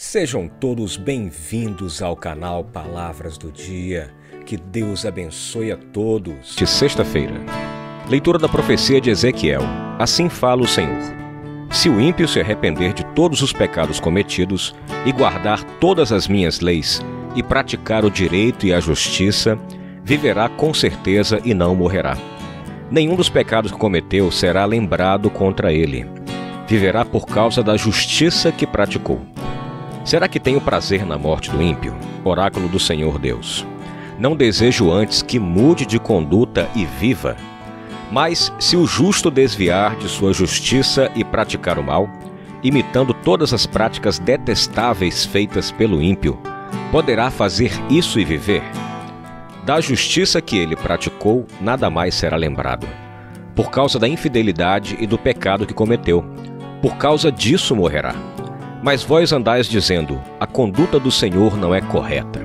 Sejam todos bem-vindos ao canal Palavras do Dia. Que Deus abençoe a todos. De sexta-feira. Leitura da profecia de Ezequiel. Assim fala o Senhor. Se o ímpio se arrepender de todos os pecados cometidos e guardar todas as minhas leis e praticar o direito e a justiça, viverá com certeza e não morrerá. Nenhum dos pecados que cometeu será lembrado contra ele. Viverá por causa da justiça que praticou. Será que tenho prazer na morte do ímpio? Oráculo do Senhor Deus. Não desejo antes que mude de conduta e viva. Mas se o justo desviar de sua justiça e praticar o mal, imitando todas as práticas detestáveis feitas pelo ímpio, poderá fazer isso e viver? Da justiça que ele praticou, nada mais será lembrado. Por causa da infidelidade e do pecado que cometeu, por causa disso morrerá. Mas vós andais dizendo: a conduta do Senhor não é correta.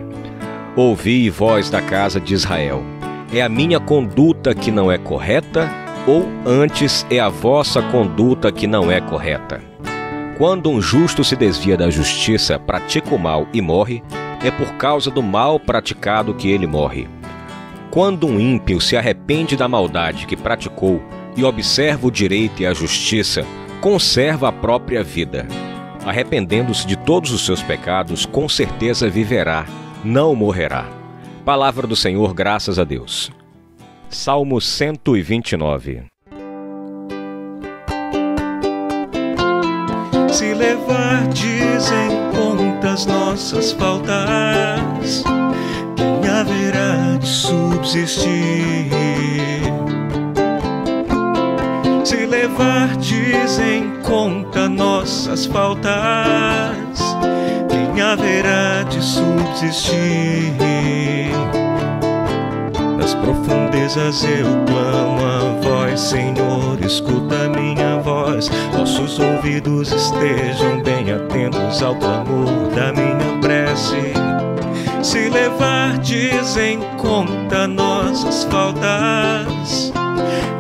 Ouvi, vós da casa de Israel: é a minha conduta que não é correta, ou antes é a vossa conduta que não é correta? Quando um justo se desvia da justiça, pratica o mal e morre, é por causa do mal praticado que ele morre. Quando um ímpio se arrepende da maldade que praticou e observa o direito e a justiça, conserva a própria vida arrependendo-se de todos os seus pecados, com certeza viverá, não morrerá. Palavra do Senhor, graças a Deus. Salmo 129 Se levardes em conta as nossas faltas, quem haverá de subsistir? Se levardes em conta nossas faltas, quem haverá de subsistir? Das profundezas eu clamo a voz, Senhor, escuta minha voz. Nossos ouvidos estejam bem atentos ao clamor da minha prece. Se levardes em conta nossas faltas,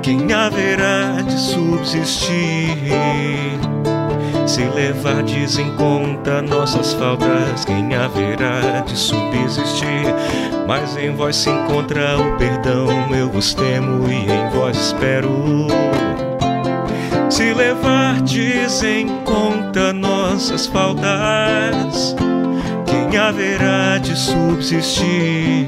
quem haverá de subsistir? Se levardes em conta nossas faltas, quem haverá de subsistir? Mas em vós se encontra o perdão, eu vos temo e em vós espero. Se levardes em conta nossas faltas, quem haverá de subsistir?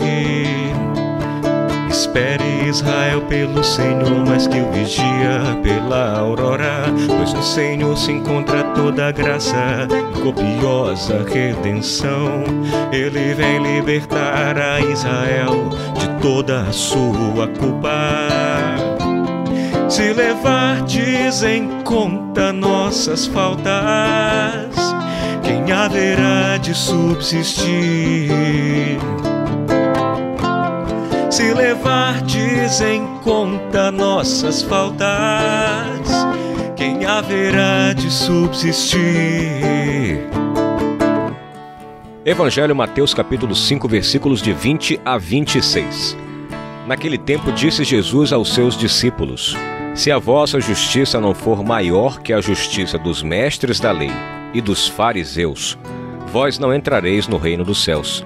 Espere Israel pelo Senhor, mais que o vigia pela aurora. Pois no Senhor se encontra toda a graça e copiosa redenção. Ele vem libertar a Israel de toda a sua culpa. Se levardes em conta nossas faltas, quem haverá de subsistir? Se levardes em conta nossas faltas, quem haverá de subsistir? Evangelho Mateus capítulo 5, versículos de 20 a 26. Naquele tempo disse Jesus aos seus discípulos: Se a vossa justiça não for maior que a justiça dos mestres da lei e dos fariseus, vós não entrareis no reino dos céus.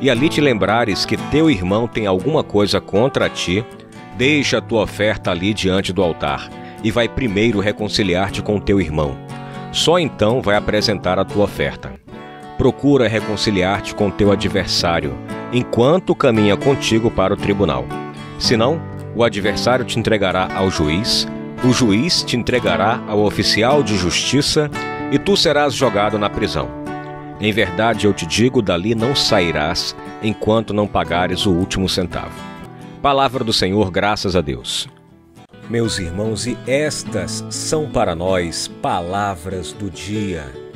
e ali te lembrares que teu irmão tem alguma coisa contra ti, deixa a tua oferta ali diante do altar e vai primeiro reconciliar-te com teu irmão. Só então vai apresentar a tua oferta. Procura reconciliar-te com teu adversário, enquanto caminha contigo para o tribunal. Senão, o adversário te entregará ao juiz, o juiz te entregará ao oficial de justiça e tu serás jogado na prisão. Em verdade eu te digo: dali não sairás enquanto não pagares o último centavo. Palavra do Senhor, graças a Deus. Meus irmãos, e estas são para nós palavras do dia.